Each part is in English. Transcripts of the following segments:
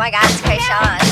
my God, it's Kreayshawn.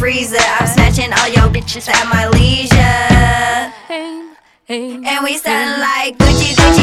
freezer. I'm snatching all your bitches at my leisure. And we sound like Gucci Gucci.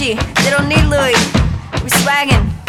Gucci, they don't need Louis. We swaggin'.